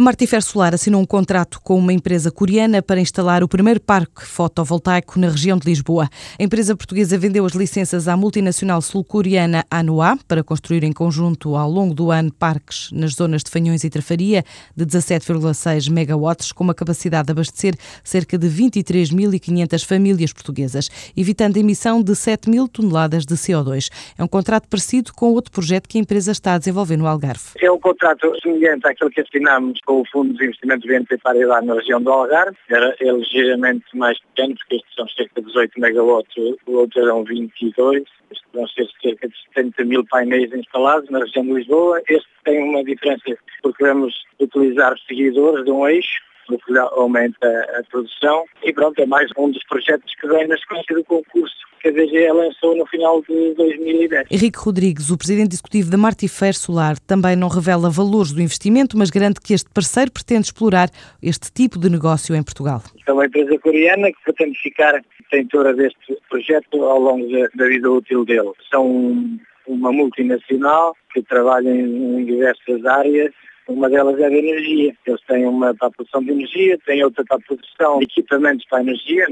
Martifer Solar assinou um contrato com uma empresa coreana para instalar o primeiro parque fotovoltaico na região de Lisboa. A empresa portuguesa vendeu as licenças à multinacional sul-coreana Anua para construir em conjunto ao longo do ano parques nas zonas de Fanhões e Trafaria de 17,6 megawatts com uma capacidade de abastecer cerca de 23.500 famílias portuguesas, evitando a emissão de 7 mil toneladas de CO2. É um contrato parecido com outro projeto que a empresa está a desenvolver no Algarve. É um contrato semelhante àquele que assinámos com o Fundo de Investimento BNP Paribas na região do Algarve. Era é ligeiramente mais pequeno, porque estes são cerca de 18 megawatts, o outro eram 22. Estes vão ser cerca de 70 mil painéis instalados na região de Lisboa. Este tem uma diferença porque vamos utilizar seguidores de um eixo no que aumenta a produção. E pronto, é mais um dos projetos que vem na sequência do concurso que a DGE lançou no final de 2010. Henrique Rodrigues, o presidente executivo da Martifer Solar, também não revela valores do investimento, mas garante que este parceiro pretende explorar este tipo de negócio em Portugal. É uma empresa coreana que pretende ficar detentora deste projeto ao longo da vida útil dele. São uma multinacional que trabalha em diversas áreas uma delas é a energia. Eles têm uma para a produção de energia, têm outra para a produção de equipamentos para a energia.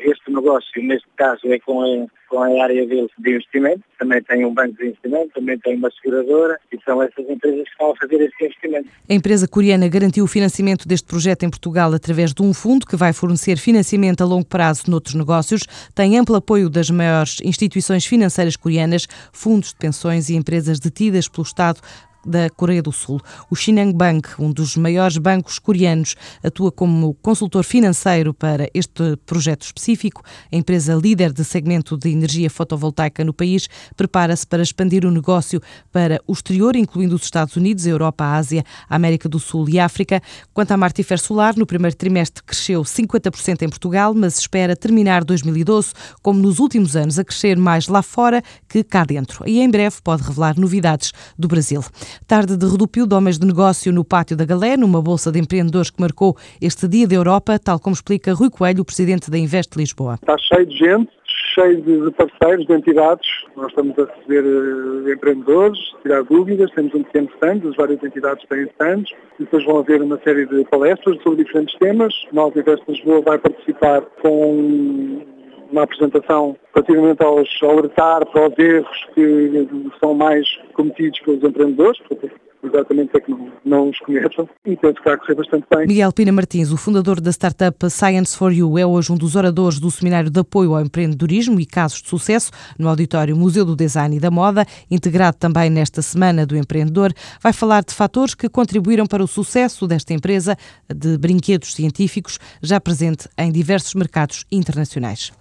Este negócio, neste caso, é com a, com a área deles de investimento. Também tem um banco de investimento, também tem uma seguradora e são essas empresas que estão a fazer este investimento. A empresa coreana garantiu o financiamento deste projeto em Portugal através de um fundo que vai fornecer financiamento a longo prazo noutros negócios. Tem amplo apoio das maiores instituições financeiras coreanas, fundos de pensões e empresas detidas pelo Estado da Coreia do Sul. O Shinhan Bank, um dos maiores bancos coreanos, atua como consultor financeiro para este projeto específico. A empresa líder de segmento de energia fotovoltaica no país prepara-se para expandir o negócio para o exterior, incluindo os Estados Unidos, a Europa, a Ásia, a América do Sul e África. Quanto à Martifer Solar, no primeiro trimestre cresceu 50% em Portugal, mas espera terminar 2012, como nos últimos anos, a crescer mais lá fora que cá dentro. E em breve pode revelar novidades do Brasil. Tarde de redupio de homens de negócio no Pátio da Galé, numa bolsa de empreendedores que marcou este Dia da Europa, tal como explica Rui Coelho, o presidente da Invest Lisboa. Está cheio de gente, cheio de parceiros, de entidades. Nós estamos a receber uh, empreendedores, tirar dúvidas, temos um pequeno stand, as várias entidades têm stands, depois vão haver uma série de palestras sobre diferentes temas. Nós, Invest Lisboa, vai participar com uma apresentação relativamente aos alertar para os erros que são mais cometidos pelos empreendedores, exatamente é que não, não os começam e penso que vai correr bastante bem. Miguel Pina Martins, o fundador da startup Science for You, é hoje um dos oradores do Seminário de Apoio ao Empreendedorismo e Casos de Sucesso no Auditório Museu do Design e da Moda, integrado também nesta Semana do Empreendedor. Vai falar de fatores que contribuíram para o sucesso desta empresa de brinquedos científicos, já presente em diversos mercados internacionais.